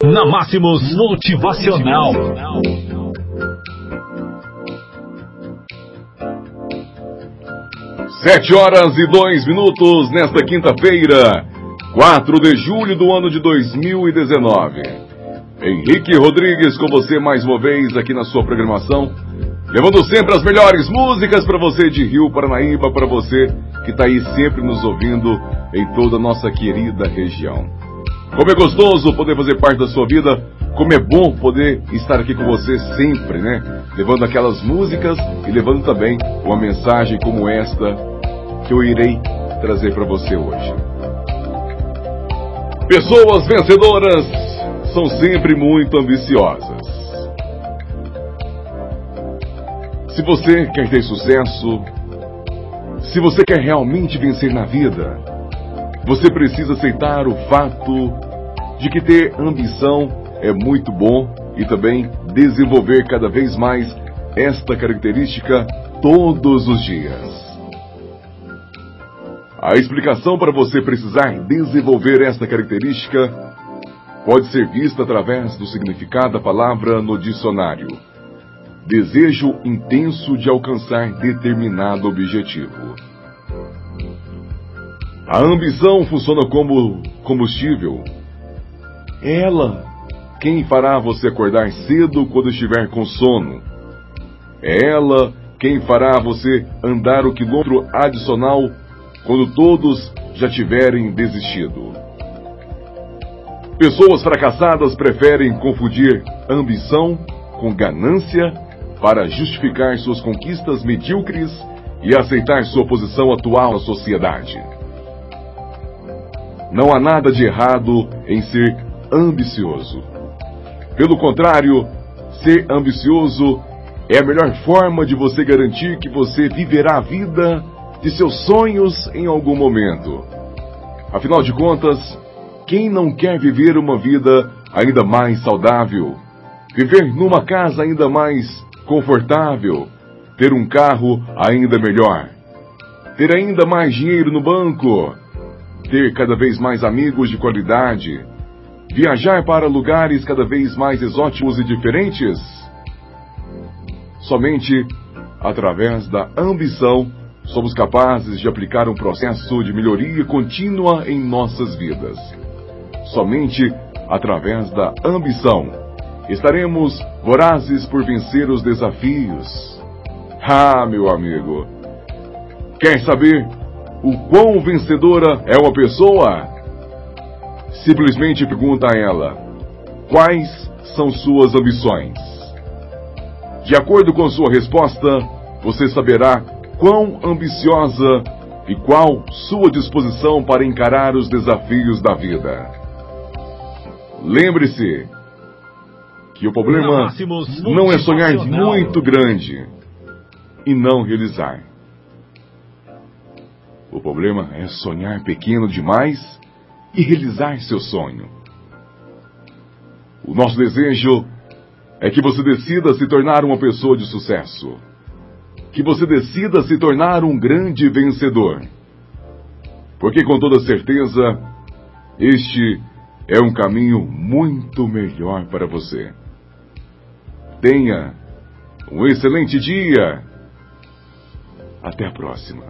Na Máximos Motivacional. Sete horas e dois minutos nesta quinta-feira, 4 de julho do ano de 2019. Henrique Rodrigues com você mais uma vez aqui na sua programação, levando sempre as melhores músicas para você de Rio Paranaíba, para você que está aí sempre nos ouvindo em toda a nossa querida região. Como é gostoso poder fazer parte da sua vida, como é bom poder estar aqui com você sempre, né? Levando aquelas músicas e levando também uma mensagem como esta que eu irei trazer para você hoje. Pessoas vencedoras são sempre muito ambiciosas. Se você quer ter sucesso, se você quer realmente vencer na vida, você precisa aceitar o fato de que ter ambição é muito bom e também desenvolver cada vez mais esta característica todos os dias. A explicação para você precisar desenvolver esta característica pode ser vista através do significado da palavra no dicionário. Desejo intenso de alcançar determinado objetivo. A ambição funciona como combustível. Ela quem fará você acordar cedo quando estiver com sono. É ela quem fará você andar o quilômetro adicional quando todos já tiverem desistido. Pessoas fracassadas preferem confundir ambição com ganância para justificar suas conquistas medíocres e aceitar sua posição atual na sociedade. Não há nada de errado em ser ambicioso. Pelo contrário, ser ambicioso é a melhor forma de você garantir que você viverá a vida de seus sonhos em algum momento. Afinal de contas, quem não quer viver uma vida ainda mais saudável? Viver numa casa ainda mais confortável? Ter um carro ainda melhor? Ter ainda mais dinheiro no banco? ter cada vez mais amigos de qualidade, viajar para lugares cada vez mais exóticos e diferentes? Somente através da ambição somos capazes de aplicar um processo de melhoria contínua em nossas vidas. Somente através da ambição estaremos vorazes por vencer os desafios. Ah, meu amigo, quer saber o quão vencedora é uma pessoa? Simplesmente pergunta a ela: quais são suas ambições? De acordo com sua resposta, você saberá quão ambiciosa e qual sua disposição para encarar os desafios da vida. Lembre-se que o problema não é sonhar muito grande e não realizar. O problema é sonhar pequeno demais e realizar seu sonho. O nosso desejo é que você decida se tornar uma pessoa de sucesso. Que você decida se tornar um grande vencedor. Porque com toda certeza, este é um caminho muito melhor para você. Tenha um excelente dia. Até a próxima.